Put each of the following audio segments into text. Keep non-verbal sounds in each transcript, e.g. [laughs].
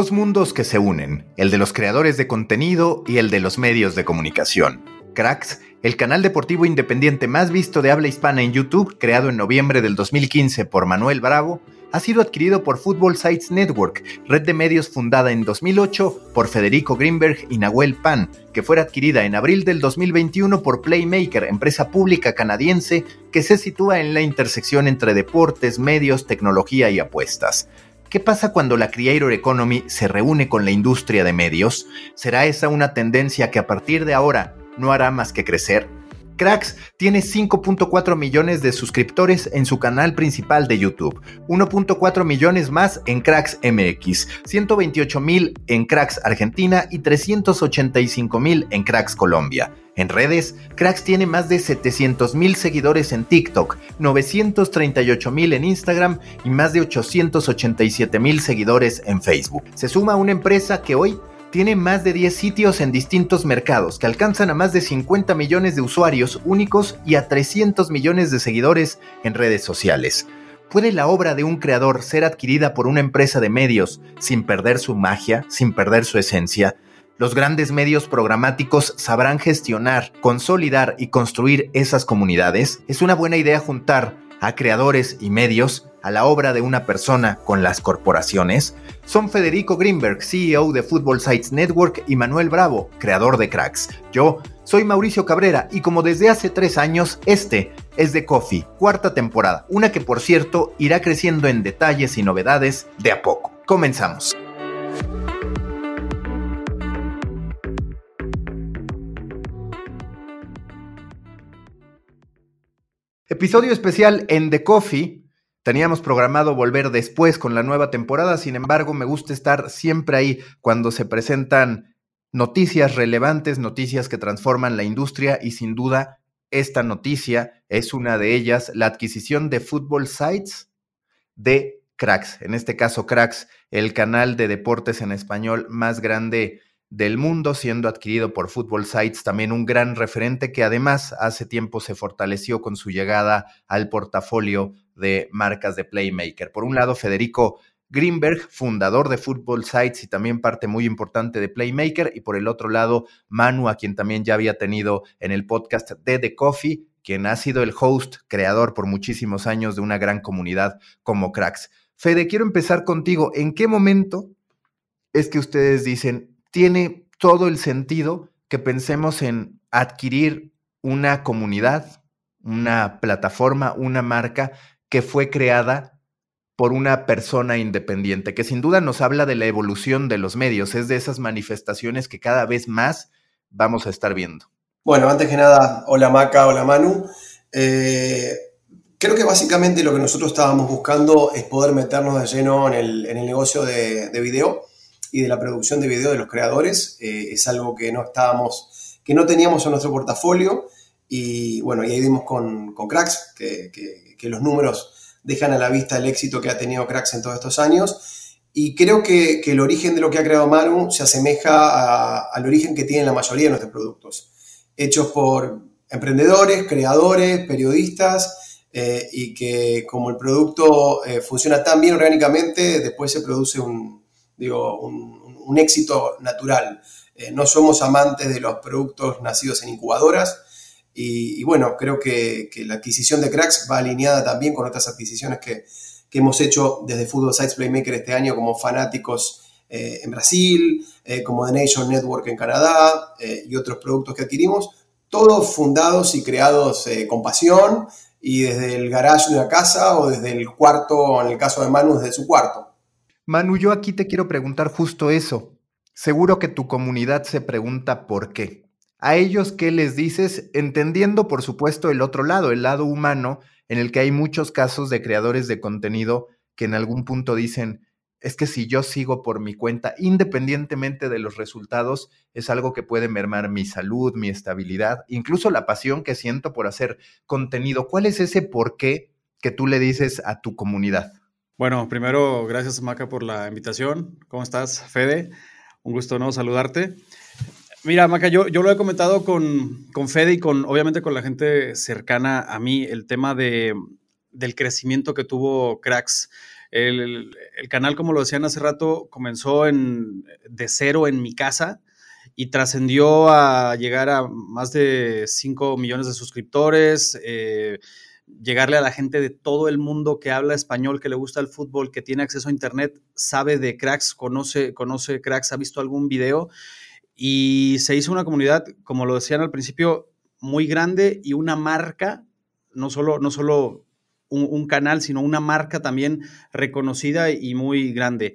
Dos mundos que se unen, el de los creadores de contenido y el de los medios de comunicación. Cracks, el canal deportivo independiente más visto de habla hispana en YouTube, creado en noviembre del 2015 por Manuel Bravo, ha sido adquirido por Football Sites Network, red de medios fundada en 2008 por Federico Greenberg y Nahuel Pan, que fue adquirida en abril del 2021 por Playmaker, empresa pública canadiense que se sitúa en la intersección entre deportes, medios, tecnología y apuestas. ¿Qué pasa cuando la Creator Economy se reúne con la industria de medios? ¿Será esa una tendencia que a partir de ahora no hará más que crecer? Cracks tiene 5.4 millones de suscriptores en su canal principal de YouTube, 1.4 millones más en Cracks MX, 128 mil en Cracks Argentina y 385 mil en Cracks Colombia. En redes, Cracks tiene más de 700 mil seguidores en TikTok, 938 mil en Instagram y más de 887 mil seguidores en Facebook. Se suma una empresa que hoy tiene más de 10 sitios en distintos mercados que alcanzan a más de 50 millones de usuarios únicos y a 300 millones de seguidores en redes sociales. ¿Puede la obra de un creador ser adquirida por una empresa de medios sin perder su magia, sin perder su esencia? Los grandes medios programáticos sabrán gestionar, consolidar y construir esas comunidades. Es una buena idea juntar a creadores y medios a la obra de una persona con las corporaciones. Son Federico Greenberg, CEO de Football Sites Network, y Manuel Bravo, creador de Cracks. Yo soy Mauricio Cabrera y como desde hace tres años, este es The Coffee, cuarta temporada, una que por cierto irá creciendo en detalles y novedades de a poco. Comenzamos. Episodio especial en The Coffee. Teníamos programado volver después con la nueva temporada, sin embargo me gusta estar siempre ahí cuando se presentan noticias relevantes, noticias que transforman la industria y sin duda esta noticia es una de ellas, la adquisición de Football Sites de Cracks, en este caso Cracks, el canal de deportes en español más grande del mundo, siendo adquirido por Football Sites, también un gran referente que además hace tiempo se fortaleció con su llegada al portafolio de marcas de Playmaker. Por un lado, Federico Greenberg, fundador de Football Sites y también parte muy importante de Playmaker, y por el otro lado, Manu, a quien también ya había tenido en el podcast de The Coffee, quien ha sido el host, creador por muchísimos años de una gran comunidad como Cracks. Fede, quiero empezar contigo. ¿En qué momento es que ustedes dicen, tiene todo el sentido que pensemos en adquirir una comunidad, una plataforma, una marca que fue creada por una persona independiente, que sin duda nos habla de la evolución de los medios, es de esas manifestaciones que cada vez más vamos a estar viendo. Bueno, antes que nada, hola Maca, hola Manu. Eh, creo que básicamente lo que nosotros estábamos buscando es poder meternos de lleno en el, negocio de, de video y de la producción de video de los creadores. Eh, es algo que no estábamos, que no teníamos en nuestro portafolio y bueno, y ahí dimos con, con Cracks, que, que, los números dejan a la vista el éxito que ha tenido Cracks en todos estos años. Y creo que, que el origen de lo que ha creado Manu se asemeja al origen que tienen la mayoría de nuestros productos, hechos por emprendedores, creadores, periodistas, eh, y que como el producto eh, funciona tan bien orgánicamente, después se produce un, digo, un, éxito natural. Eh, no somos amantes de los productos nacidos en incubadoras y, bueno, creo que, la adquisición de Cracks va alineada también con otras adquisiciones que, hemos hecho desde Football Sites Playmaker este año como fanáticos eh, en Brasil, eh, como The Nation Network en Canadá y otros productos que adquirimos, todos fundados y creados con pasión y desde el garage de la casa o desde el cuarto, en el caso de Manu, desde su cuarto. Manu, yo aquí te quiero preguntar justo eso. Seguro que tu comunidad se pregunta por qué. A ellos, ¿qué les dices? Entendiendo, por supuesto, el otro lado, el lado humano, en el que hay muchos casos de creadores de contenido que en algún punto dicen, es que si yo sigo por mi cuenta, independientemente de los resultados, es algo que puede mermar mi salud, mi estabilidad, incluso la pasión que siento por hacer contenido. ¿Cuál es ese por qué que tú le dices a tu comunidad? Bueno, primero, gracias Maca por la invitación. ¿Cómo estás, Fede? Un gusto no saludarte. Mira, Maca, yo, yo lo he comentado con, con Fede y con, obviamente, con la gente cercana a mí, el tema de, del crecimiento que tuvo Cracks el, canal, como lo decían hace rato, comenzó en, de cero en mi casa y trascendió a llegar a más de 5 millones de suscriptores, eh, llegarle a la gente de todo el mundo que habla español, que le gusta el fútbol, que tiene acceso a internet, sabe de cracks, conoce, conoce cracks, ha visto algún video y se hizo una comunidad, como lo decían al principio, muy grande y una marca, no solo, no solo un, canal, sino una marca también reconocida y muy grande.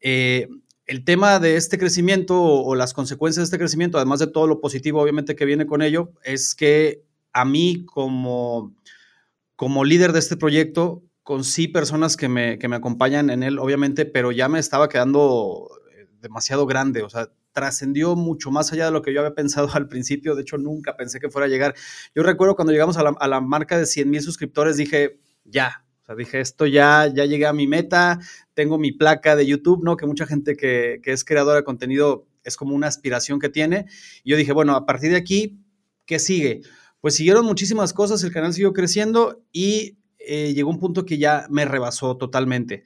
Eh, el tema de este crecimiento o, las consecuencias de este crecimiento, además de todo lo positivo obviamente que viene con ello, es que a mí como, como líder de este proyecto, con sí personas que me, que me acompañan en él, obviamente, pero ya me estaba quedando eh, demasiado grande, o sea, trascendió mucho más allá de lo que yo había [laughs] pensado al principio, de hecho nunca pensé que fuera a llegar. Yo recuerdo cuando llegamos a la, a la marca de 100 mil suscriptores, dije, ya. O sea, dije, esto ya, ya llegué a mi meta, tengo mi placa de YouTube, ¿no? Que mucha gente que, es creadora de contenido es como una aspiración que tiene. Y yo dije, bueno, a partir de aquí, ¿qué sigue? Pues siguieron muchísimas cosas, el canal siguió creciendo y eh, llegó un punto que ya me rebasó totalmente.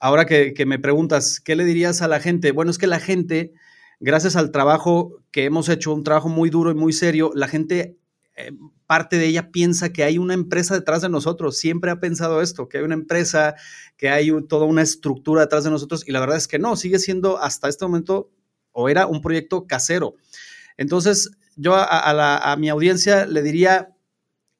Ahora que, me preguntas, ¿qué le dirías a la gente? Bueno, es que la gente, gracias al trabajo que hemos hecho, un trabajo muy duro y muy serio, la gente eh, parte de ella piensa que hay una empresa detrás de nosotros, siempre ha pensado esto, que hay una empresa, que hay toda una estructura detrás de nosotros y la verdad es que no, sigue siendo hasta este momento o era un proyecto casero. Entonces, yo a, mi audiencia le diría,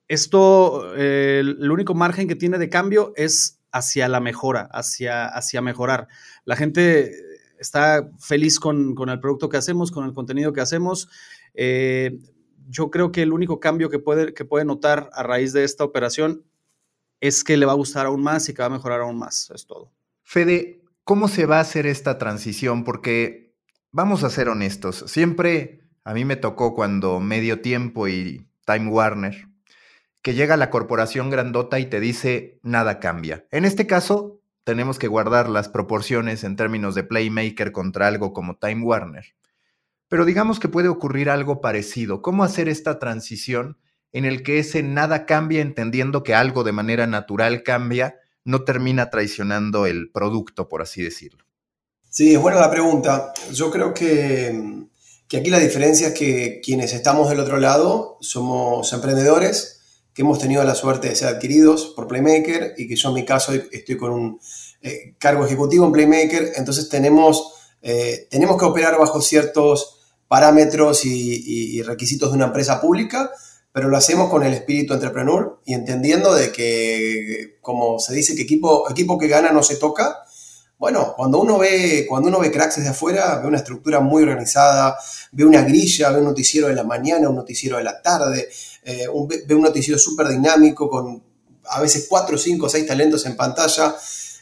esto, eh, el único margen que tiene de cambio es hacia la mejora, hacia, hacia mejorar. La gente está feliz con, el producto que hacemos, con el contenido que hacemos. Eh, yo creo que el único cambio que puede, que puede notar a raíz de esta operación es que le va a gustar aún más y que va a mejorar aún más. Es todo. Fede, ¿cómo se va a hacer esta transición? Porque vamos a ser honestos, siempre a mí me tocó cuando Medio Tiempo y Time Warner, que llega la corporación grandota y te dice nada cambia. En este caso, tenemos que guardar las proporciones en términos de Playmaker contra algo como Time Warner. Pero digamos que puede ocurrir algo parecido. ¿Cómo hacer esta transición en el que ese nada cambia entendiendo que algo de manera natural cambia, no termina traicionando el producto, por así decirlo? Sí, es buena la pregunta. Yo creo que, que aquí la diferencia es que quienes estamos del otro lado somos emprendedores que hemos tenido la suerte de ser adquiridos por Playmaker y que yo en mi caso estoy con un eh, cargo ejecutivo en Playmaker, entonces tenemos, eh, tenemos que operar bajo ciertos parámetros y, requisitos de una empresa pública, pero lo hacemos con el espíritu entrepreneur y entendiendo de que, como se dice, que equipo, equipo que gana no se toca. Bueno, cuando uno ve, cuando uno ve cracks desde afuera, ve una estructura muy organizada, ve una grilla, ve un noticiero de la mañana, un noticiero de la tarde, eh, ve un noticiero súper dinámico con a veces cuatro, cinco, seis talentos en pantalla.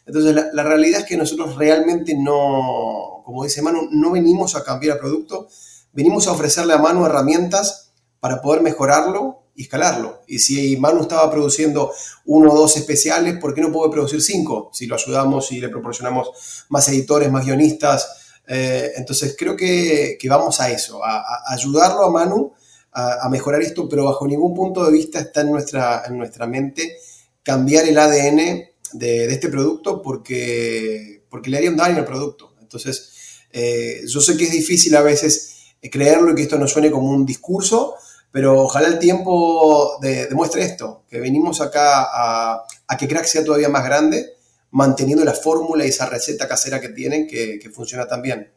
Entonces, la, la, realidad es que nosotros realmente no, como dice Manu, no venimos a cambiar el producto, venimos a ofrecerle a Manu herramientas para poder mejorarlo y escalarlo. Y si Manu estaba produciendo uno o dos especiales, ¿por qué no puede producir cinco? Si lo ayudamos y le proporcionamos más editores, más guionistas. Eh, entonces creo que, vamos a eso, a, ayudarlo a Manu a, mejorar esto, pero bajo ningún punto de vista está en nuestra, en nuestra mente cambiar el ADN de, este producto porque, porque le haría un daño al producto. Entonces, eh, yo sé que es difícil a veces creerlo y que esto no suene como un discurso, pero ojalá el tiempo demuestre esto, que venimos acá a, que Crack sea todavía más grande, manteniendo la fórmula y esa receta casera que tienen que, funciona tan bien.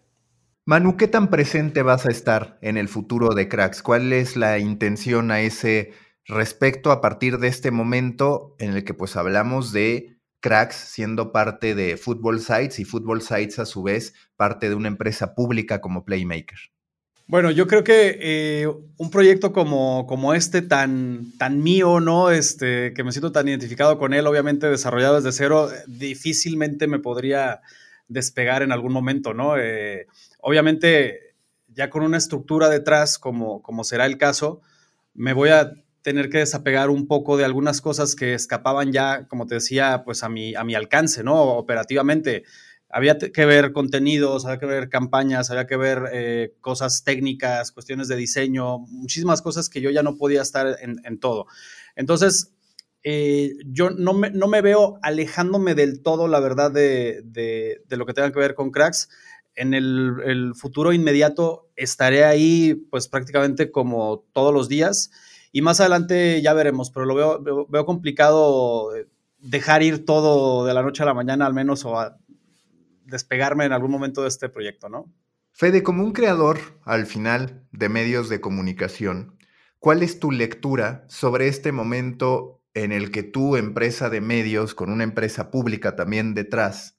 Manu, ¿qué tan presente vas a estar en el futuro de Cracks? ¿Cuál es la intención a ese respecto a partir de este momento en el que pues hablamos de Cracks siendo parte de Football Sites y Football Sites a su vez parte de una empresa pública como Playmaker? Bueno, yo creo que eh, un proyecto como, como este, tan, tan mío, ¿no? Este, que me siento tan identificado con él, obviamente desarrollado desde cero, difícilmente me podría, despegar en algún momento, ¿no? Eh, obviamente, ya con una estructura detrás, como, como será el caso, me voy a tener que desapegar un poco de algunas cosas que escapaban ya, como te decía, pues a mi, a mi alcance, ¿no? Operativamente. Había que ver contenidos, había que ver campañas, había que ver eh, cosas técnicas, cuestiones de diseño, muchísimas cosas que yo ya no podía estar en, todo. Entonces, eh, yo no me, no me, veo alejándome del todo, la verdad, de, de, lo que tenga que ver con cracks. En el, futuro inmediato estaré ahí, pues prácticamente como todos los días. Y más adelante ya veremos, pero lo veo, veo, complicado eh, dejar ir todo de la noche a la mañana al menos o despegarme en algún momento de este proyecto, ¿no? Fede, como un creador al final de medios de comunicación, ¿cuál es tu lectura sobre este momento en el que tu empresa de medios, con una empresa pública también detrás,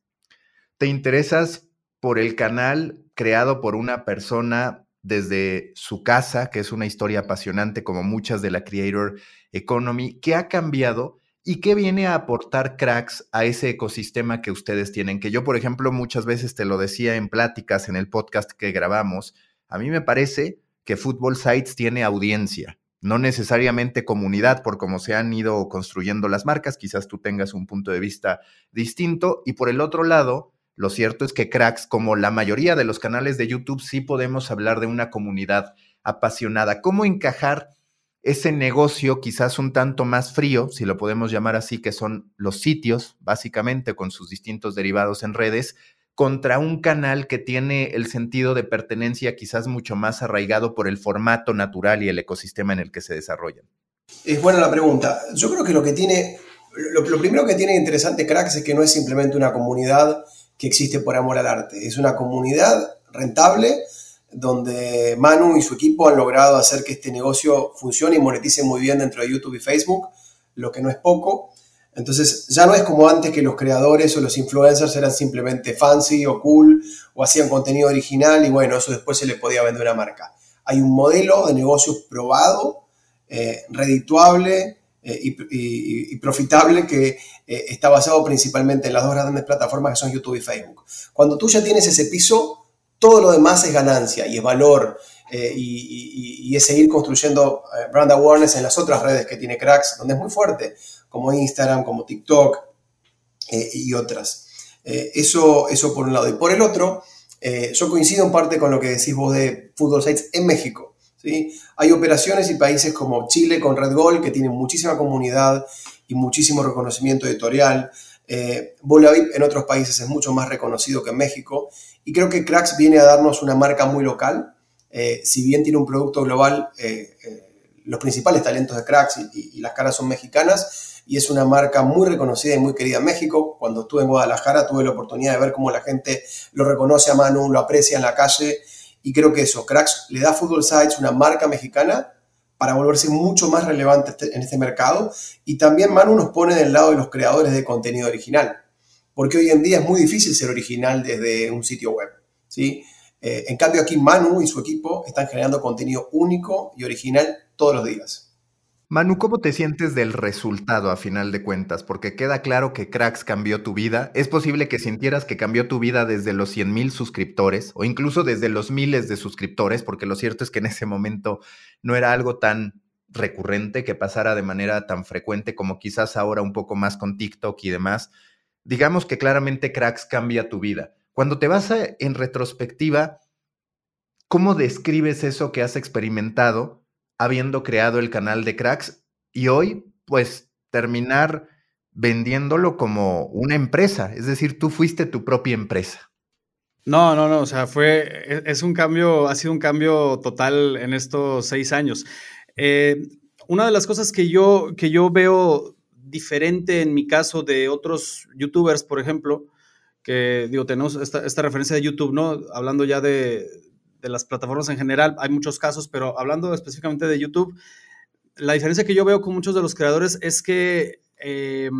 te interesas por el canal creado por una persona desde su casa, que es una historia apasionante como muchas de la Creator Economy, ¿qué ha cambiado y qué viene a aportar cracks a ese ecosistema que ustedes tienen? Que yo, por ejemplo, muchas veces te lo decía en pláticas en el podcast que grabamos, a mí me parece que Football Sites tiene audiencia, no necesariamente comunidad, por cómo se han ido construyendo las marcas, quizás tú tengas un punto de vista distinto, y por el otro lado, lo cierto es que cracks, como la mayoría de los canales de YouTube, sí podemos hablar de una comunidad apasionada. ¿Cómo encajar ese negocio quizás un tanto más frío, si lo podemos llamar así, que son los sitios, básicamente con sus distintos derivados en redes, contra un canal que tiene el sentido de pertenencia quizás mucho más arraigado por el formato natural y el ecosistema en el que se desarrollan? Es buena la pregunta. Yo creo que lo que tiene, lo, lo primero que tiene interesante Cracks es que no es simplemente una comunidad que existe por amor al arte. Es una comunidad rentable donde Manu y su equipo han logrado hacer que este negocio funcione y monetice muy bien dentro de YouTube y Facebook, lo que no es poco. Entonces ya no es como antes que los creadores o los influencers eran simplemente fancy o cool o hacían contenido original y bueno, eso después se le podía vender una marca. Hay un modelo de negocio probado, eh, redituable, eh, y, profitable que eh, está basado principalmente en las dos grandes plataformas que son YouTube y Facebook. Cuando tú ya tienes ese piso, todo lo demás es ganancia y es valor eh, y, es seguir construyendo brand awareness en las otras redes que tiene Cracks, donde es muy fuerte, como Instagram, como TikTok y otras. eso, eso por un lado. Y por el otro, yo coincido en parte con lo que decís vos de Football Sites en México. Hay operaciones y países como Chile con Red Gold que tienen muchísima comunidad y muchísimo reconocimiento editorial. Eh, en otros países es mucho más reconocido que en México y creo que Cracks viene a darnos una marca muy local. Eh, si bien tiene un producto global, eh, eh, los principales talentos de Cracks y, las caras son mexicanas y es una marca muy reconocida y muy querida en México. Cuando estuve en Guadalajara tuve la oportunidad de ver cómo la gente lo reconoce a Manu, lo aprecia en la calle y creo que eso, Cracks le da a Football Sites una marca mexicana para volverse mucho más relevante en este mercado. Y también Manu nos pone del lado de los creadores de contenido original. Porque hoy en día es muy difícil ser original desde un sitio web. ¿sí? Eh, en cambio aquí Manu y su equipo están generando contenido único y original todos los días. Manu, ¿cómo te sientes del resultado a final de cuentas? Porque queda claro que Cracks cambió tu vida. Es posible que sintieras que cambió tu vida desde los 100 mil suscriptores o incluso desde los miles de suscriptores, porque lo cierto es que en ese momento no era algo tan recurrente que pasara de manera tan frecuente como quizás ahora un poco más con TikTok y demás. Digamos que claramente Cracks cambia tu vida. Cuando te vas en retrospectiva, ¿cómo describes eso que has experimentado? habiendo creado el canal de cracks y hoy pues terminar vendiéndolo como una empresa, es decir, tú fuiste tu propia empresa. No, no, no, o sea, fue, e, es un cambio, ha sido un cambio total en estos seis años. Eh, una de las cosas que yo, que yo veo diferente en mi caso de otros youtubers, por ejemplo, que digo, tenemos esta, esta referencia de YouTube, ¿no? Hablando ya de, de las plataformas en general, hay muchos casos, pero hablando específicamente de YouTube, la diferencia que yo veo con muchos de los creadores es que, eh,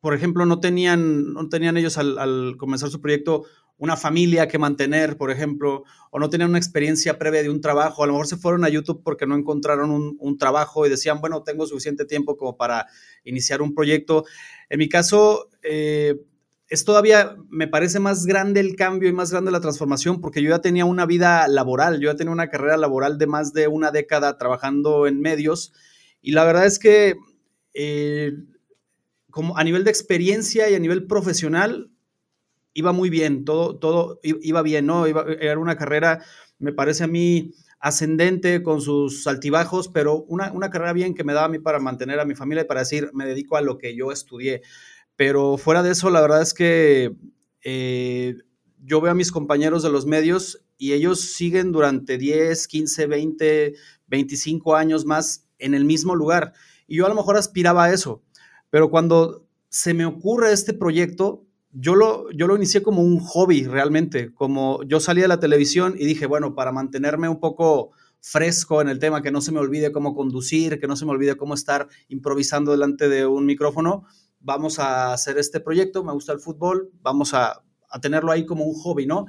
por ejemplo, no tenían, no tenían ellos al, comenzar su proyecto una familia que mantener, por ejemplo, o no tenían una experiencia previa de un trabajo. A lo mejor se fueron a YouTube porque no encontraron un, trabajo y decían, bueno, tengo suficiente tiempo como para iniciar un proyecto. En mi caso, eh, es todavía, me parece más grande el cambio y más grande la transformación porque yo ya tenía una vida laboral, yo ya tenía una carrera laboral de más de una década trabajando en medios y la verdad es que eh, como a nivel de experiencia y a nivel profesional iba muy bien, todo, todo iba bien, ¿no? era una carrera, me parece a mí, ascendente con sus altibajos, pero una, una carrera bien que me daba a mí para mantener a mi familia y para decir, me dedico a lo que yo estudié. Pero fuera de eso, la verdad es que eh, yo veo a mis compañeros de los medios y ellos siguen durante 10, 15, 20, 25 años más en el mismo lugar. Y yo a lo mejor aspiraba a eso. Pero cuando se me ocurre este proyecto, yo lo, yo lo inicié como un hobby realmente, como yo salí de la televisión y dije, bueno, para mantenerme un poco fresco en el tema, que no se me olvide cómo conducir, que no se me olvide cómo estar improvisando delante de un micrófono, vamos a hacer este proyecto, me gusta el fútbol, vamos a, tenerlo ahí como un hobby, ¿no?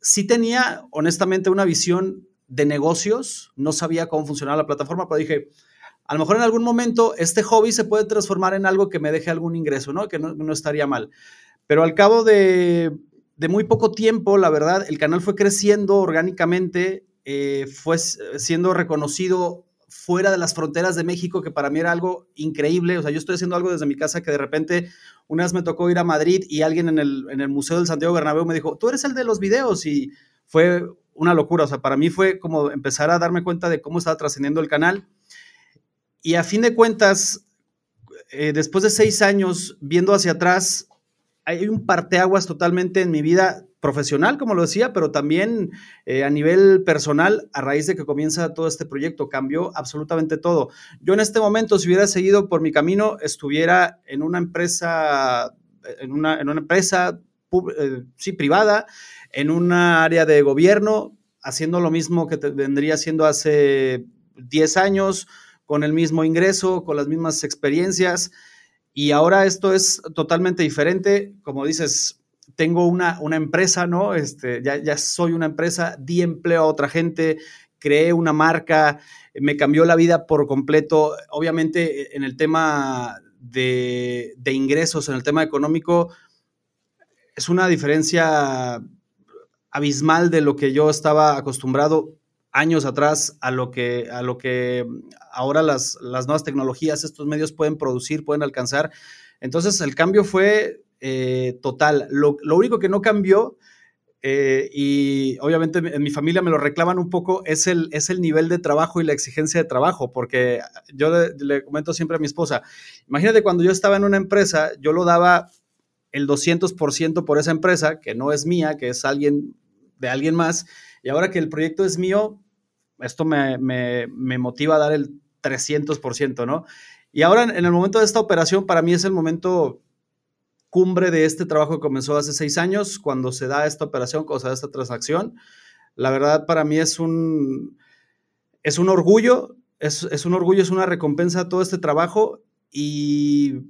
Sí tenía, honestamente, una visión de negocios, no sabía cómo funcionaba la plataforma, pero dije, a lo mejor en algún momento este hobby se puede transformar en algo que me deje algún ingreso, ¿no? Que no, estaría mal. Pero al cabo de, muy poco tiempo, la verdad, el canal fue creciendo orgánicamente, eh, fue siendo reconocido fuera de las fronteras de México, que para mí era algo increíble. O sea, yo estoy haciendo algo desde mi casa que de repente una vez me tocó ir a Madrid y alguien en el, Museo del Santiago Bernabéu me dijo, tú eres el de los videos y fue una locura. O sea, para mí fue como empezar a darme cuenta de cómo estaba trascendiendo el canal. Y a fin de cuentas, eh, después de seis años viendo hacia atrás, hay un parteaguas totalmente en mi vida profesional, como lo decía, pero también eh, a nivel personal, a raíz de que comienza todo este proyecto, cambió absolutamente todo. Yo en este momento, si hubiera seguido por mi camino, estuviera en una empresa, en una, en una empresa, eh, sí, privada, en una área de gobierno, haciendo lo mismo que vendría haciendo hace 10 años, con el mismo ingreso, con las mismas experiencias. Y ahora esto es totalmente diferente. Como dices, tengo una, una empresa, ¿no? Este, ya, ya soy una empresa, di empleo a otra gente, creé una marca, me cambió la vida por completo. Obviamente en el tema de, de ingresos, en el tema económico, es una diferencia abismal de lo que yo estaba acostumbrado años atrás a lo que, a lo que ahora las, las nuevas tecnologías, estos medios pueden producir, pueden alcanzar. Entonces el cambio fue eh, total. Lo, único que no cambió, eh, y obviamente en mi familia me lo reclaman un poco, es el, es el nivel de trabajo y la exigencia de trabajo, porque yo le, comento siempre a mi esposa, imagínate cuando yo estaba en una empresa, yo lo daba el 200% por esa empresa, que no es mía, que es alguien de alguien más, y ahora que el proyecto es mío, esto me, motiva a dar el 300%, ¿no? Y ahora en el momento de esta operación, para mí es el momento cumbre de este trabajo que comenzó hace seis años, cuando se da esta operación, cuando se da esta transacción. La verdad, para mí es un, es un orgullo, es, es un orgullo, es una recompensa a todo este trabajo y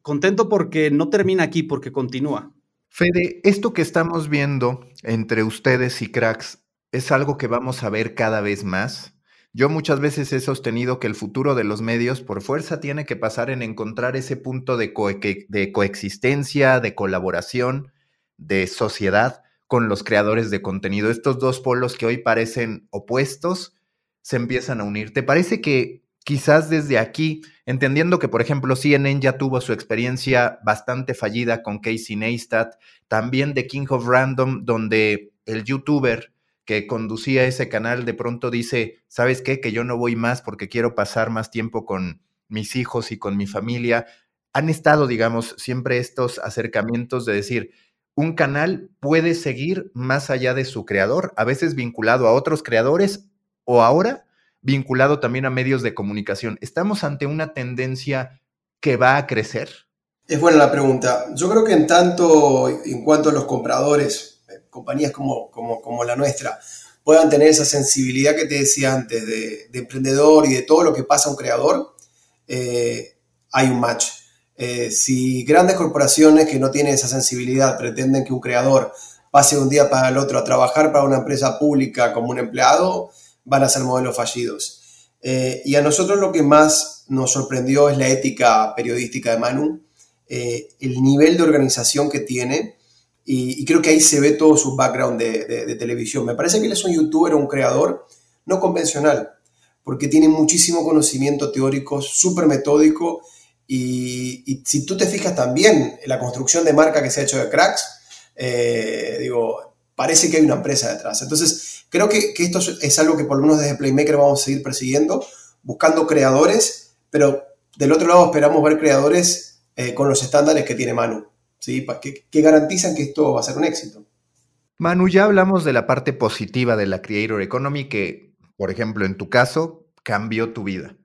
contento porque no termina aquí, porque continúa. Fede, esto que estamos viendo entre ustedes y cracks es algo que vamos a ver cada vez más. Yo muchas veces he sostenido que el futuro de los medios por fuerza tiene que pasar en encontrar ese punto de, coexistencia, de colaboración, de sociedad con los creadores de contenido. Estos dos polos que hoy parecen opuestos se empiezan a unir. ¿Te parece que quizás desde aquí, entendiendo que, por ejemplo, CNN ya tuvo su experiencia bastante fallida con Casey Neistat, también de King of Random, donde el youtuber que conducía ese canal de pronto dice, ¿sabes qué? Que yo no voy más porque quiero pasar más tiempo con mis hijos y con mi familia. Han estado, digamos, siempre estos acercamientos de decir, un canal puede seguir más allá de su creador, a veces vinculado a otros creadores o ahora vinculado también a medios de comunicación. ¿Estamos ante una tendencia que va a crecer? Es buena la pregunta. Yo creo que en tanto, en cuanto a los compradores, compañías como, como, la nuestra puedan tener esa sensibilidad que te decía antes de, emprendedor y de todo lo que pasa a un creador, eh, hay un match. Eh, si grandes corporaciones que no tienen esa sensibilidad pretenden que un creador pase de un día para el otro a trabajar para una empresa pública como un empleado, van a ser modelos fallidos. Eh, y a nosotros lo que más nos sorprendió es la ética periodística de Manu eh, el nivel de organización que tiene y, creo que ahí se ve todo su background de, televisión. Me parece que él es un youtuber un creador no convencional, porque tiene muchísimo conocimiento teórico, súper metódico y, si tú te fijas también en la construcción de marca que se ha hecho de Cracks, eh, digo, parece que hay una empresa detrás. Entonces, creo que, esto es algo que por lo menos desde Playmaker vamos a seguir persiguiendo, buscando creadores, pero del otro lado esperamos ver creadores eh, con los estándares que tiene Manu, ¿sí? Que, que garantizan que esto va a ser un éxito. Manu, ya hablamos de la parte positiva de la Creator Economy que, por ejemplo, en tu caso, cambió tu vida.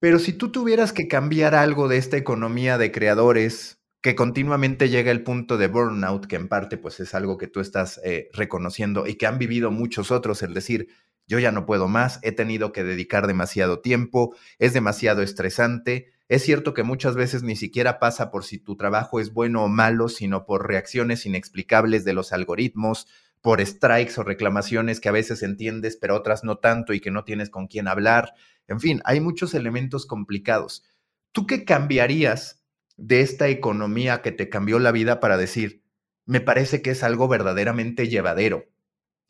Pero si tú tuvieras que cambiar algo de esta economía de creadores, que continuamente llega el punto de burnout, que en parte pues es algo que tú estás eh, reconociendo y que han vivido muchos otros, el decir, yo ya no puedo más, he tenido que dedicar demasiado tiempo, es demasiado estresante. Es cierto que muchas veces ni siquiera pasa por si tu trabajo es bueno o malo, sino por reacciones inexplicables de los algoritmos, por strikes o reclamaciones que a veces entiendes, pero otras no tanto y que no tienes con quién hablar. En fin, hay muchos elementos complicados. ¿Tú qué cambiarías de esta economía que te cambió la vida para decir, me parece que es algo verdaderamente llevadero,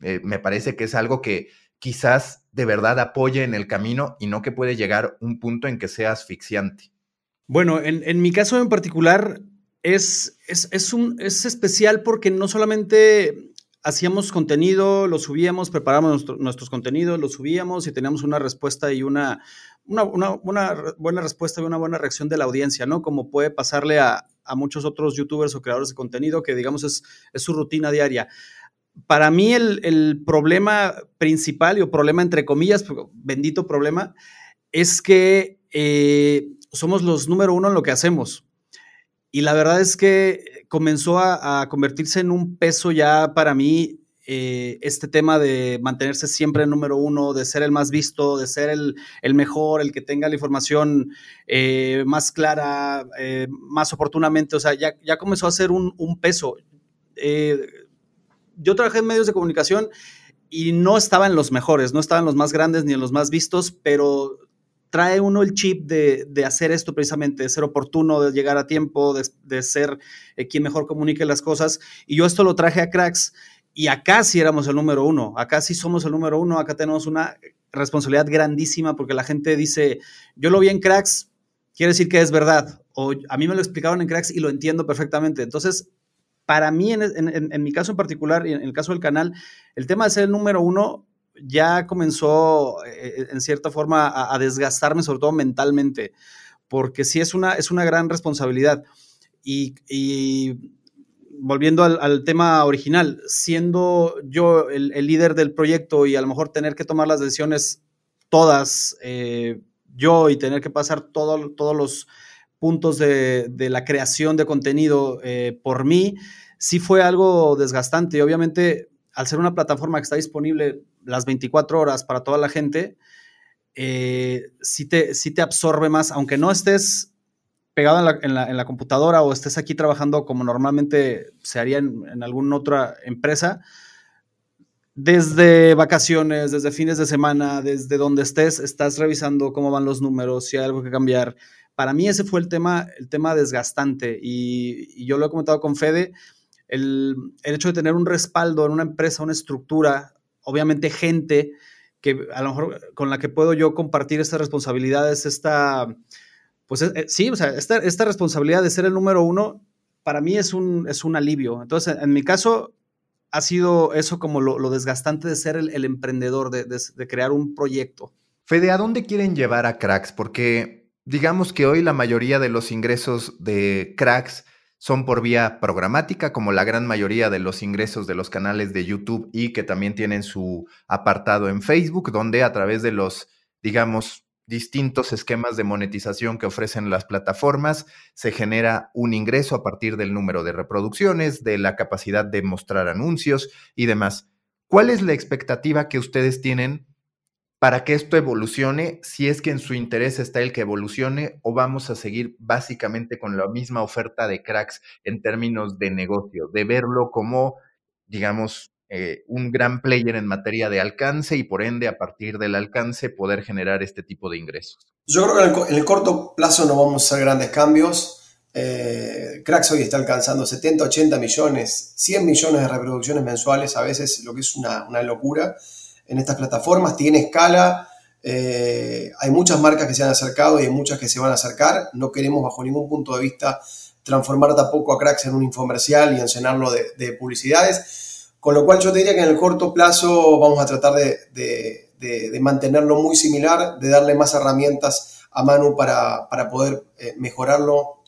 eh, me parece que es algo que quizás de verdad apoye en el camino y no que puede llegar un punto en que sea asfixiante? Bueno, en, mi caso en particular es, es, un, es especial porque no solamente hacíamos contenido, lo subíamos, preparábamos nuestros contenidos, lo subíamos y teníamos una respuesta y una, buena respuesta y una buena reacción de la audiencia, ¿no? Como puede pasarle a, muchos otros youtubers o creadores de contenido que, digamos, es, su rutina diaria. Para mí el, problema principal, o problema entre comillas, bendito problema, es que eh, somos los número uno en lo que hacemos. Y la verdad es que comenzó a, convertirse en un peso ya para mí eh, este tema de mantenerse siempre en número uno, de ser el más visto, de ser el, mejor, el que tenga la información eh, más clara, eh, más oportunamente, o sea, ya, ya comenzó a ser un, un peso. yo trabajé en medios de comunicación y no estaba en los mejores, no estaba en los más grandes ni en los más vistos, pero trae uno el chip de, de, hacer esto precisamente, de ser oportuno, de llegar a tiempo, de, ser quien mejor comunique las cosas. Y yo esto lo traje a Cracks y acá sí éramos el número uno, acá sí somos el número uno, acá tenemos una responsabilidad grandísima porque la gente dice, yo lo vi en cracks, quiere decir que es verdad, o a mí me lo explicaron en cracks y lo entiendo perfectamente. Entonces, para mí, en, mi caso en particular y en el caso del canal, el tema de ser el número uno ya comenzó eh, en cierta forma a, desgastarme, sobre todo mentalmente, porque sí es una, es una gran responsabilidad. y volviendo al, tema original, siendo yo el, líder del proyecto y a lo mejor tener que tomar las decisiones todas eh, yo y tener que pasar todos los puntos de, la creación de contenido eh, por mí, sí fue algo desgastante. Y obviamente, al ser una plataforma que está disponible las 24 horas para toda la gente, eh, sí, te, sí te absorbe más, aunque no estés pegado en la, computadora o estés aquí trabajando como normalmente se haría en, alguna otra empresa, desde vacaciones, desde fines de semana, desde donde estés, estás revisando cómo van los números, si hay algo que cambiar. Para mí ese fue el tema, el tema desgastante y, yo lo he comentado con Fede, el, el, hecho de tener un respaldo en una empresa, una estructura, obviamente gente que a lo mejor con la que puedo yo compartir estas responsabilidades, esta pues eh, eh, sí, o sea, esta, responsabilidad de ser el número uno, para mí es un, es un alivio. Entonces, en mi caso, ha sido eso como lo, desgastante de ser el, emprendedor, de, de, crear un proyecto. Fede, ¿a dónde quieren llevar a Cracks? Porque digamos que hoy la mayoría de los ingresos de Cracks son por vía programática, como la gran mayoría de los ingresos de los canales de YouTube y que también tienen su apartado en Facebook, donde a través de los, digamos, distintos esquemas de monetización que ofrecen las plataformas, se genera un ingreso a partir del número de reproducciones, de la capacidad de mostrar anuncios y demás. ¿Cuál es la expectativa que ustedes tienen para que esto evolucione? Si es que en su interés está el que evolucione o vamos a seguir básicamente con la misma oferta de cracks en términos de negocio, de verlo como, digamos, eh, un gran player en materia de alcance y por ende a partir del alcance poder generar este tipo de ingresos? Yo creo que en el, corto plazo no vamos a hacer grandes cambios. Eh, Cracks hoy está alcanzando 70, 80 millones, 100 millones de reproducciones mensuales, a veces lo que es una, locura en estas plataformas. Tiene escala, eh, hay muchas marcas que se han acercado y hay muchas que se van a acercar. No queremos bajo ningún punto de vista transformar tampoco a Cracks en un infomercial y de publicidades. Con lo cual yo te diría que en el corto plazo vamos a tratar de, mantenerlo muy similar, de darle más herramientas a Manu para, poder eh, mejorarlo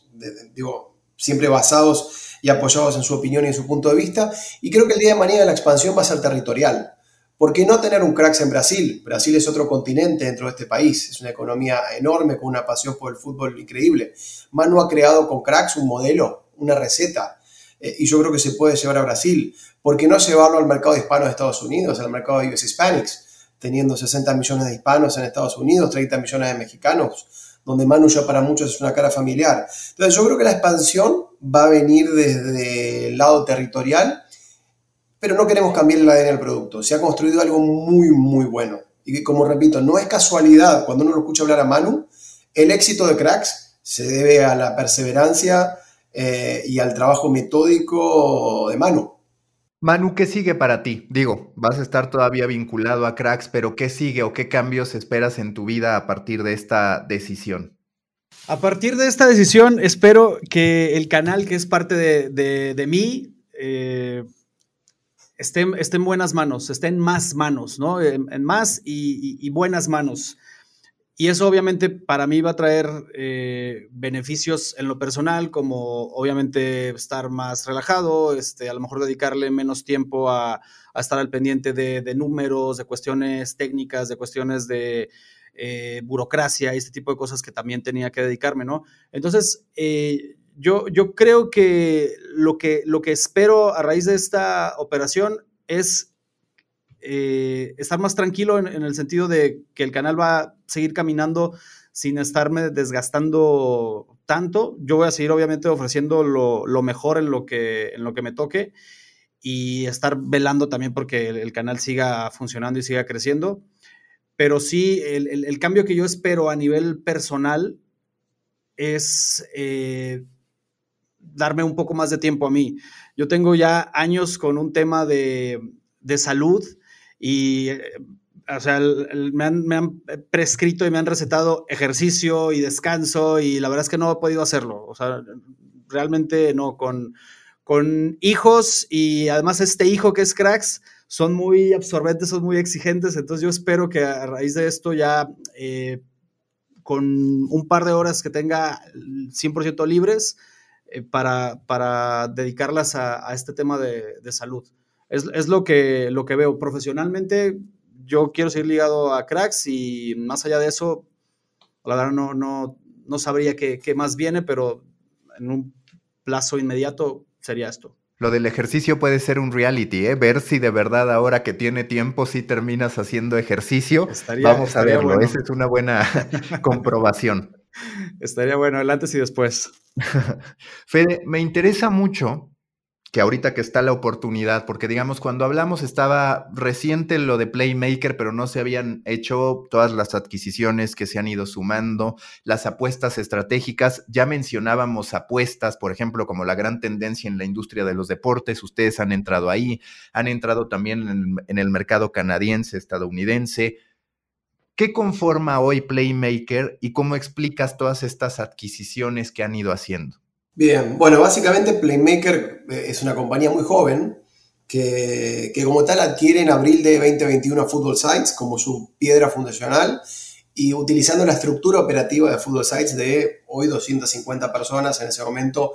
digo, siempre basados y apoyados en su opinión y en su punto de vista. Y creo que el día de mañana la expansión va a ser territorial. ¿Por qué no tener un cracks en Brasil? Brasil es otro continente dentro de este país, es una economía enorme con una pasión por el fútbol increíble. Manu ha creado con cracks un modelo, una receta, eh, y yo creo que se puede llevar a Brasil. ¿Por qué no llevarlo al mercado hispano de Estados Unidos, al mercado de US Hispanics, teniendo 60 millones de hispanos en Estados Unidos, 30 millones de mexicanos? donde Manu ya para muchos es una cara familiar. Entonces yo creo que la expansión va a venir desde el lado territorial, pero no queremos cambiar el ADN del producto. Se ha construido algo muy, muy bueno. Y como repito, no es casualidad cuando uno lo escucha hablar a Manu, el éxito de Cracks se debe a la perseverancia eh, y al trabajo metódico de Manu. Manu, ¿qué sigue para ti? Digo, vas a estar todavía vinculado a Cracks, pero ¿qué sigue o qué cambios esperas en tu vida a partir de esta decisión? A partir de esta decisión, espero que el canal que es parte de, mí eh, esté, en buenas manos, esté en más manos, ¿no? En, más y buenas manos. Y eso obviamente para mí va a traer eh, beneficios en lo personal, como obviamente estar más relajado, este, a lo mejor dedicarle menos tiempo a, estar al pendiente de, números, de cuestiones técnicas, de cuestiones de eh, burocracia y este tipo de cosas que también tenía que dedicarme, ¿no? Entonces, eh, yo, yo creo que lo, que lo que espero a raíz de esta operación es eh, estar más tranquilo en, el sentido de que el canal va a seguir caminando sin estarme desgastando tanto. Yo voy a seguir obviamente ofreciendo lo, mejor en lo, que, en lo que me toque y estar velando también porque el, canal siga funcionando y siga creciendo. Pero sí, el, cambio que yo espero a nivel personal es eh, darme un poco más de tiempo a mí. Yo tengo ya años con un tema de, de salud y, eh, o sea, me, han, prescrito y me han recetado ejercicio y descanso y la verdad es que no he podido hacerlo. O sea, realmente no, con, con hijos y además este hijo que es cracks son muy absorbentes, son muy exigentes, entonces yo espero que a raíz de esto ya eh, con un par de horas que tenga 100% libres eh, para, para, dedicarlas a, este tema de, de salud es, lo, que, lo que veo. Profesionalmente, yo quiero seguir ligado a cracks y más allá de eso, la verdad no, no, no sabría qué, más viene, pero en un plazo inmediato sería esto. Lo del ejercicio puede ser un reality, ¿eh? Ver si de verdad ahora que tiene tiempo si terminas haciendo ejercicio. Vamos a verlo, esa es una buena [laughs] comprobación. Estaría bueno, el antes y después. [laughs] Fede, me interesa mucho que ahorita que está la oportunidad, porque digamos, cuando hablamos estaba reciente lo de Playmaker, pero no se habían hecho todas las adquisiciones que se han ido sumando, las apuestas estratégicas, ya mencionábamos apuestas, por ejemplo, como la gran tendencia en la industria de los deportes, ustedes han entrado ahí, han entrado también en, en el mercado canadiense, estadounidense. ¿Qué conforma hoy Playmaker y cómo explicas todas estas adquisiciones que han ido haciendo? Bien, bueno, básicamente Playmaker eh, es una compañía muy joven que, como tal adquiere en abril de 2021 a Football Sites como su piedra fundacional y utilizando la estructura operativa de Football Sites de hoy 250 personas, en ese momento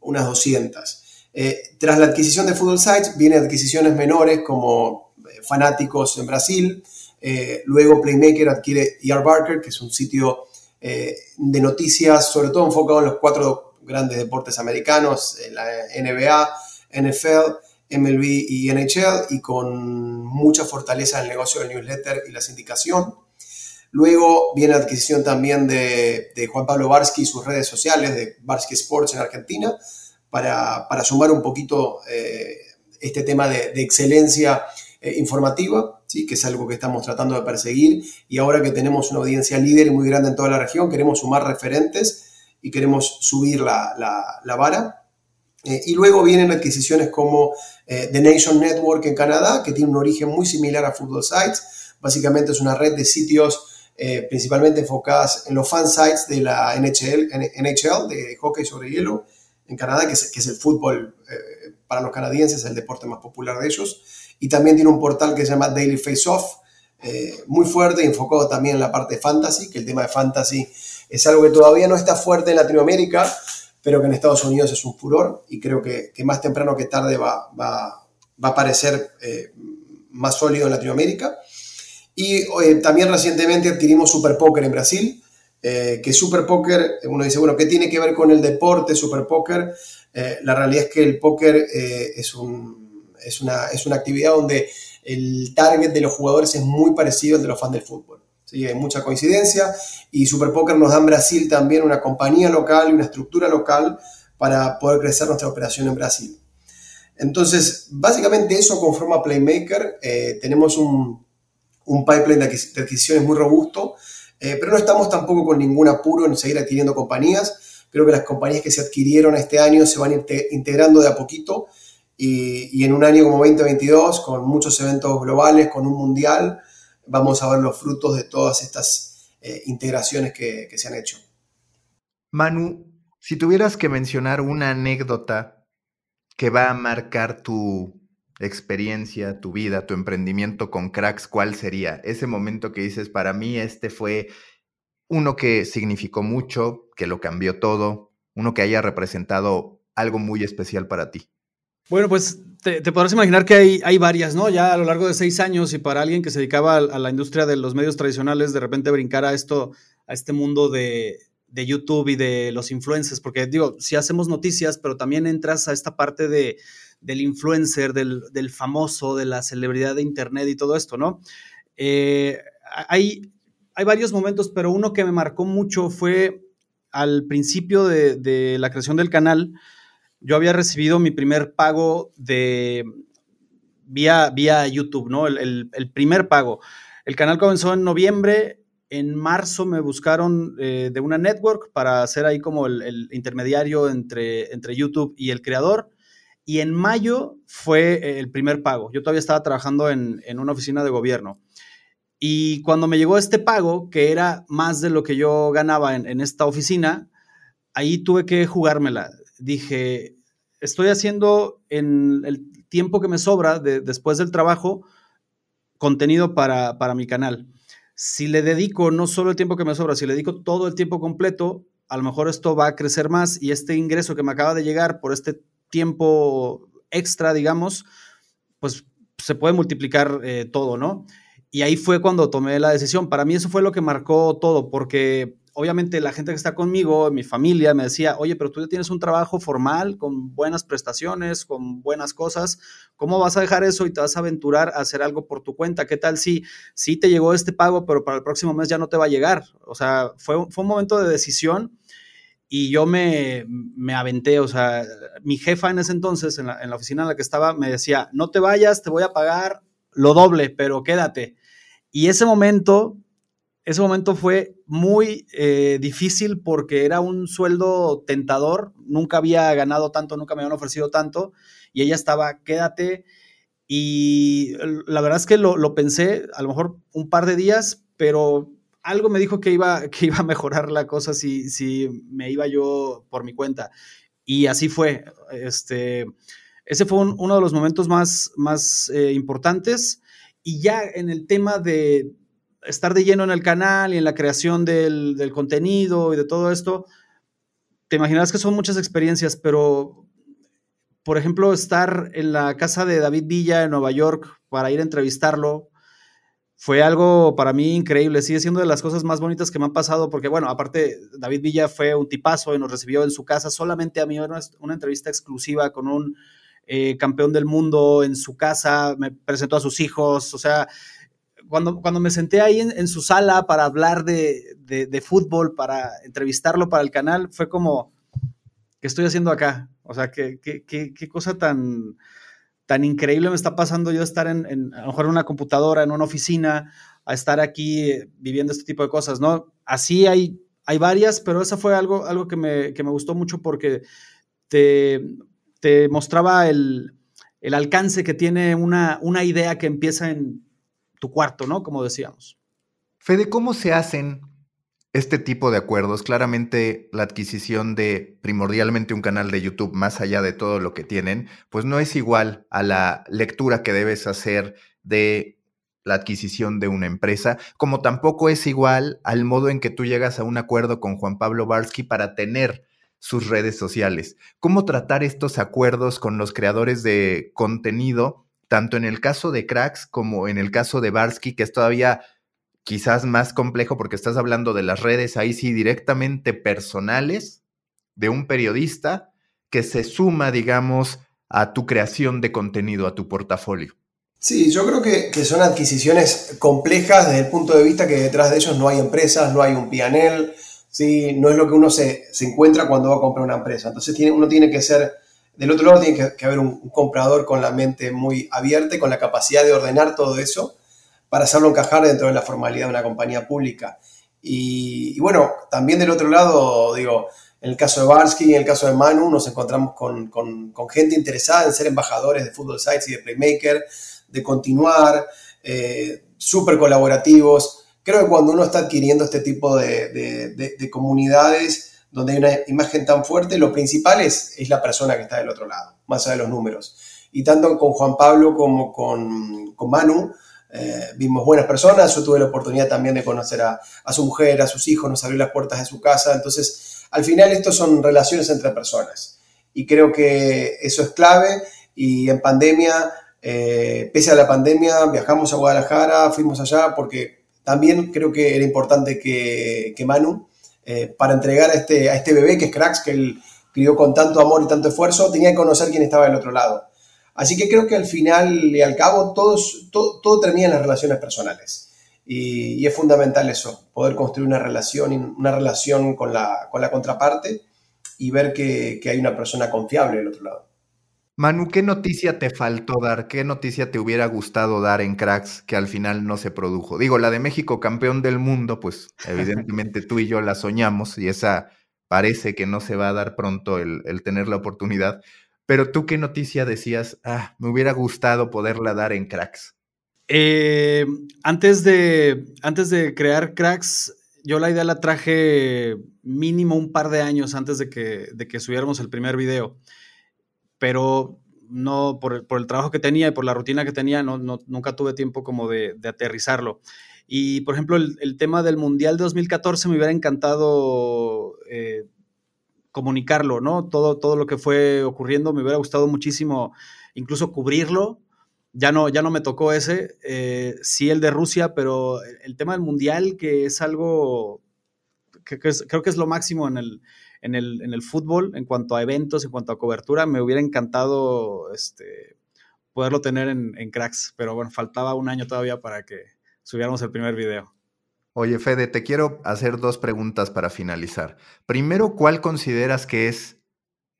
unas 200. Eh, tras la adquisición de Football Sites vienen adquisiciones menores como eh, Fanáticos en Brasil, luego Playmaker adquiere ER Barker, que es un sitio de noticias sobre todo enfocado en los cuatro grandes deportes americanos, la NBA, NFL, MLB y NHL, y con mucha fortaleza en el negocio del newsletter y la sindicación. Luego viene la adquisición también de, Juan Pablo Barsky y sus redes sociales, de Barsky Sports en Argentina, para, sumar un poquito eh, este tema de, excelencia eh, informativa, ¿sí? que es algo que estamos tratando de perseguir. Y ahora que tenemos una audiencia líder y muy grande en toda la región, queremos sumar referentes y queremos subir la, la, vara. Eh, y luego vienen adquisiciones como eh, The Nation Network en Canadá, que tiene un origen muy similar a Football Sites. Básicamente es una red de sitios eh, principalmente enfocadas en los fan sites de la NHL, NHL de hockey sobre hielo en Canadá, que es, que es el fútbol para los canadienses, el deporte más popular de ellos. Y también tiene un portal que se llama Daily Face Off, muy fuerte, enfocado también en la parte de fantasy, que el tema de fantasy es algo que todavía no está fuerte en Latinoamérica, pero que en Estados Unidos es un furor y creo que, más temprano que tarde va, va, va a parecer eh, más sólido en Latinoamérica. Y eh, también recientemente adquirimos Super Poker en Brasil, eh, que Super Poker, uno dice, bueno, ¿qué tiene que ver con el deporte Super Poker? la realidad es que el póker es, un, es, una, es una actividad donde el target de los jugadores es muy parecido al de los fans del fútbol. ¿sí? Hay mucha coincidencia y Super Poker nos da en Brasil también una compañía local y una estructura local para poder crecer nuestra operación en Brasil. Entonces, básicamente eso conforma Playmaker. Eh, tenemos un, un, pipeline de adquisiciones muy robusto, eh, pero no estamos tampoco con ningún apuro en seguir adquiriendo compañías. Creo que las compañías que se adquirieron este año se van integrando de a poquito y, en un año como 2022, con muchos eventos globales, con un mundial, vamos a ver los frutos de todas estas eh, integraciones que, se han hecho. Manu, si tuvieras que mencionar una anécdota que va a marcar tu experiencia, tu vida, tu emprendimiento con cracks, ¿cuál sería? Ese momento que dices, para mí este fue uno que significó mucho, que lo cambió todo, uno que haya representado algo muy especial para ti. Bueno, pues te, podrás imaginar que hay, hay, varias, ¿no? Ya a lo largo de seis años y para alguien que se dedicaba a, la industria de los medios tradicionales, de repente brincar a esto, a este mundo de, de YouTube y de los influencers, porque digo, si hacemos noticias, pero también entras a esta parte de, del influencer, del, del, famoso, de la celebridad de Internet y todo esto, ¿no? Eh, hay, hay varios momentos, pero uno que me marcó mucho fue al principio de, de la creación del canal yo había recibido mi primer pago de vía, vía YouTube, ¿no? El, primer pago. El canal comenzó en noviembre. En marzo me buscaron eh, de una network para hacer ahí como el, intermediario entre, entre YouTube y el creador. Y en mayo fue el primer pago. Yo todavía estaba trabajando en, una oficina de gobierno. Y cuando me llegó este pago, que era más de lo que yo ganaba en, en esta oficina, ahí tuve que jugármela dije, estoy haciendo en el tiempo que me sobra después del trabajo contenido para, mi canal. Si le dedico no solo el tiempo que me sobra, si le dedico todo el tiempo completo, a lo mejor esto va a crecer más y este ingreso que me acaba de llegar por este tiempo extra, digamos, pues se puede multiplicar eh, todo, ¿no? Y ahí fue cuando tomé la decisión. Para mí eso fue lo que marcó todo, porque obviamente la gente que está conmigo, mi familia, me decía, oye, pero tú ya tienes un trabajo formal, con buenas prestaciones, con buenas cosas, ¿cómo vas a dejar eso y te vas a aventurar a hacer algo por tu cuenta? ¿Qué tal si, si te llegó este pago, pero para el próximo mes ya no te va a llegar? O sea, fue, fue un momento de decisión y yo me, me, aventé, o sea, mi jefa en ese entonces, en la, en la oficina en la que estaba, me decía, no te vayas, te voy a pagar lo doble, pero quédate. Y ese momento ese momento fue muy eh, difícil porque era un sueldo tentador, nunca había ganado tanto, nunca me habían ofrecido tanto, y ella estaba, quédate, y la verdad es que lo, pensé a lo mejor un par de días, pero algo me dijo que iba, [laughs] que iba a mejorar la cosa si, si me iba yo por mi cuenta. Y así fue. Este, ese fue uno de los momentos más, más eh, importantes. Y ya en el tema de, estar de lleno en el canal y en la creación del, contenido y de todo esto, te imaginarás que son muchas experiencias, pero por ejemplo, estar en la casa de David Villa en Nueva York para ir a entrevistarlo fue algo para mí increíble. Sigue siendo de las cosas más bonitas que me han pasado, porque, bueno, aparte, David Villa fue un tipazo y nos recibió en su casa. Solamente a mí era una entrevista exclusiva con un eh, campeón del mundo en su casa, me presentó a sus hijos, o sea, cuando, cuando me senté ahí en, su sala para hablar de, de, fútbol, para entrevistarlo para el canal, fue como, ¿qué estoy haciendo acá? O sea, qué, qué, qué, cosa tan, tan increíble me está pasando yo estar en, a lo mejor en una computadora, en una oficina, a estar aquí viviendo este tipo de cosas, ¿no? Así hay hay varias, pero esa fue algo, algo que, me, gustó mucho porque te, te mostraba el, alcance que tiene una, una idea que empieza en tu cuarto, ¿no? Como decíamos. Fede, ¿cómo se hacen este tipo de acuerdos? Claramente la adquisición de primordialmente un canal de YouTube, más allá de todo lo que tienen, pues no es igual a la lectura que debes hacer de la adquisición de una empresa, como tampoco es igual al modo en que tú llegas a un acuerdo con Juan Pablo Barsky para tener sus redes sociales. ¿Cómo tratar estos acuerdos con los creadores de contenido, tanto en el caso de Cracks como en el caso de Barsky, que es todavía quizás más complejo porque estás hablando de las redes ahí sí directamente personales de un periodista que se suma, digamos, a tu creación de contenido, a tu portafolio? Sí, yo creo que, son adquisiciones complejas desde el punto de vista que detrás de ellos no hay empresas, no hay un pianel, ¿sí? no es lo que uno se, encuentra cuando va a comprar una empresa. Entonces tiene, uno tiene que ser, del otro lado tiene que, haber un, comprador con la mente muy abierta y con la capacidad de ordenar todo eso para hacerlo encajar dentro de la formalidad de una compañía pública. Y, bueno, también del otro lado, digo, en el caso de Barsky y en el caso de Manu nos encontramos con, con gente interesada en ser embajadores de Football Sites y de Playmaker, de continuar, eh, súper colaborativos. Creo que cuando uno está adquiriendo este tipo de, comunidades donde hay una imagen tan fuerte, lo principal es, la persona que está del otro lado, más allá de los números. Y tanto con Juan Pablo como con, Manu, eh, vimos buenas personas, yo tuve la oportunidad también de conocer a, a, su mujer, a sus hijos, nos abrió las puertas de su casa, entonces al final esto son relaciones entre personas. Y creo que eso es clave. Y en pandemia eh, pese a la pandemia, viajamos a Guadalajara, fuimos allá porque también creo que era importante que, Manu, eh, para entregar a este, a este bebé que es Cracks, que él crió con tanto amor y tanto esfuerzo, tenía que conocer quién estaba del otro lado. Así que creo que al final y al cabo todos, todo, termina en las relaciones personales. Y, es fundamental eso, poder construir una relación, una relación con la, con la contraparte y ver que, que hay una persona confiable del otro lado. Manu, ¿qué noticia te faltó dar? ¿Qué noticia te hubiera gustado dar en Cracks que al final no se produjo? Digo, la de México campeón del mundo, pues evidentemente tú y yo la soñamos y esa parece que no se va a dar pronto el, tener la oportunidad. Pero tú, ¿qué noticia decías? Ah, me hubiera gustado poderla dar en Cracks. Eh, antes, de, antes de crear Cracks, yo la idea la traje mínimo un par de años antes de que, de que subiéramos el primer video pero no por, el trabajo que tenía y por la rutina que tenía, no, nunca tuve tiempo como de, aterrizarlo. Y, por ejemplo, el, tema del Mundial de 2014 me hubiera encantado eh, comunicarlo, ¿no? Todo, todo lo que fue ocurriendo, me hubiera gustado muchísimo incluso cubrirlo. Ya no, ya no me tocó ese, eh, sí el de Rusia, pero el, tema del Mundial, que es algo que, creo que es lo máximo en el, en el, en el fútbol, en cuanto a eventos, en cuanto a cobertura, me hubiera encantado este, poderlo tener en, en cracks, pero bueno, faltaba un año todavía para que subiéramos el primer video. Oye, Fede, te quiero hacer dos preguntas para finalizar. Primero, ¿cuál consideras que es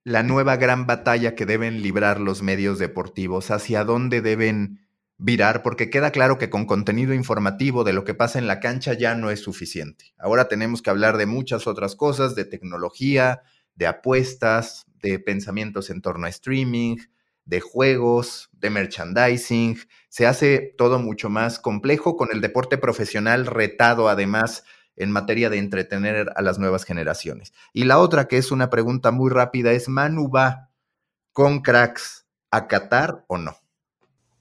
la nueva gran batalla que deben librar los medios deportivos? ¿Hacia dónde deben virar, porque queda claro que con contenido informativo de lo que pasa en la cancha ya no es suficiente. Ahora tenemos que hablar de muchas otras cosas, de tecnología, de apuestas, de pensamientos en torno a streaming, de juegos, de merchandising. Se hace todo mucho más complejo con el deporte profesional retado además en materia de entretener a las nuevas generaciones. Y la otra, que es una pregunta muy rápida, es, ¿Manu va con cracks a Qatar o no?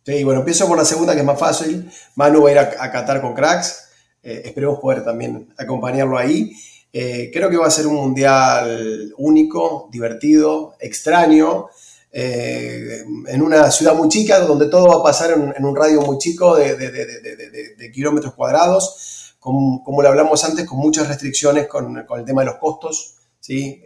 Sí, bueno, empiezo por la segunda que es más fácil. Manu va a ir a, Qatar con cracks. Eh, esperemos poder también acompañarlo ahí. Eh, creo que va a ser un mundial único, divertido, extraño, eh, en una ciudad muy chica donde todo va a pasar en, un radio muy chico de, kilómetros cuadrados, como, como lo hablamos antes, con muchas restricciones con, el tema de los costos, ¿sí?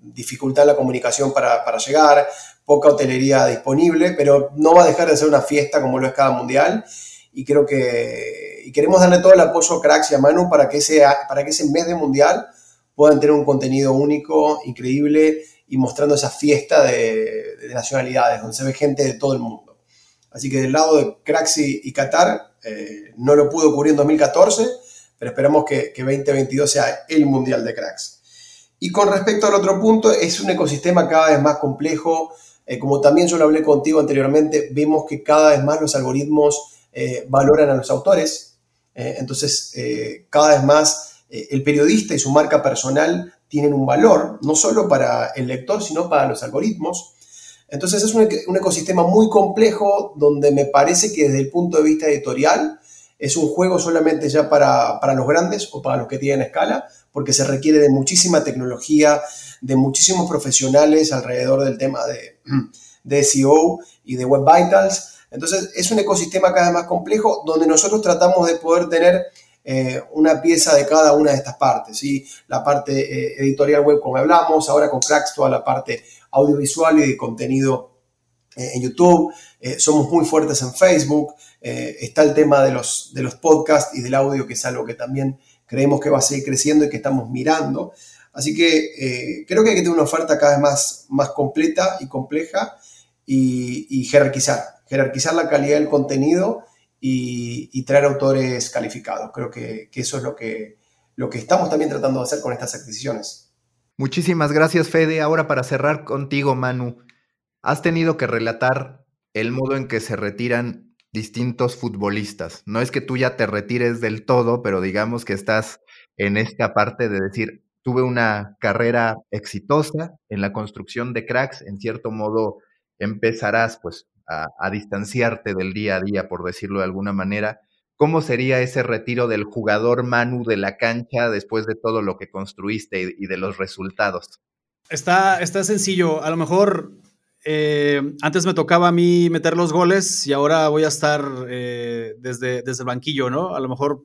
dificultad la comunicación para, llegar, poca hotelería disponible, pero no va a dejar de ser una fiesta como lo es cada mundial. Y creo que y queremos darle todo el apoyo a Cracks y a Manu para que, ese, para que ese mes de mundial puedan tener un contenido único, increíble y mostrando esa fiesta de, nacionalidades, donde se ve gente de todo el mundo. Así que del lado de Cracks y, Qatar, eh, no lo pudo cubrir en 2014, pero esperamos que, que 2022 sea el mundial de cracks. Y con respecto al otro punto, es un ecosistema cada vez más complejo. Eh, como también yo lo hablé contigo anteriormente, vemos que cada vez más los algoritmos eh, valoran a los autores. Eh, entonces, cada vez más el periodista y su marca personal tienen un valor, no solo para el lector, sino para los algoritmos. Entonces, es un, un ecosistema muy complejo donde me parece que desde el punto de vista editorial, es un juego solamente ya para, para, los grandes o para los que tienen escala, porque se requiere de muchísima tecnología, de muchísimos profesionales alrededor del tema de, [clears throat] de SEO y de Web Vitals. Entonces es un ecosistema cada vez más complejo donde nosotros tratamos de poder tener eh, una pieza de cada una de estas partes. ¿sí? La parte eh, editorial web, como hablamos, ahora con Cracks, la parte audiovisual y de contenido eh, en YouTube. somos muy fuertes en Facebook. está el tema de los, de los podcasts y del audio, que es algo que también creemos que va a seguir creciendo y que estamos mirando. Así que eh, creo que hay que tener una oferta cada vez más, más completa y compleja y, jerarquizar, jerarquizar la calidad del contenido y, traer autores calificados. Creo que, eso es lo que, lo que estamos también tratando de hacer con estas adquisiciones. Muchísimas gracias, Fede. Ahora para cerrar contigo, Manu, has tenido que relatar el modo en que se retiran distintos futbolistas. No es que tú ya te retires del todo, pero digamos que estás en esta parte de decir, tuve una carrera exitosa en la construcción de cracks, en cierto modo empezarás pues a, distanciarte del día a día, por decirlo de alguna manera. ¿Cómo sería ese retiro del jugador Manu de la cancha después de todo lo que construiste y, y de los resultados? Está, está sencillo. A lo mejor eh, antes me tocaba a mí meter los goles y ahora voy a estar eh, desde, desde el banquillo, ¿no? A lo mejor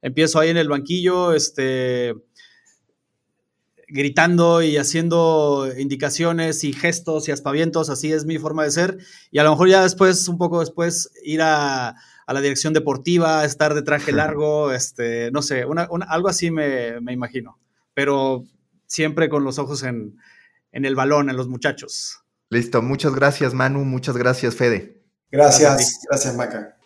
empiezo ahí en el banquillo, este, gritando y haciendo indicaciones y gestos y aspavientos, así es mi forma de ser. Y a lo mejor ya después, un poco después, ir a, la dirección deportiva, estar de traje largo, este, no sé, algo así me, imagino. Pero siempre con los ojos en, en el balón, en los muchachos. Listo, muchas gracias Manu, muchas gracias Fede. Gracias, gracias, Maca.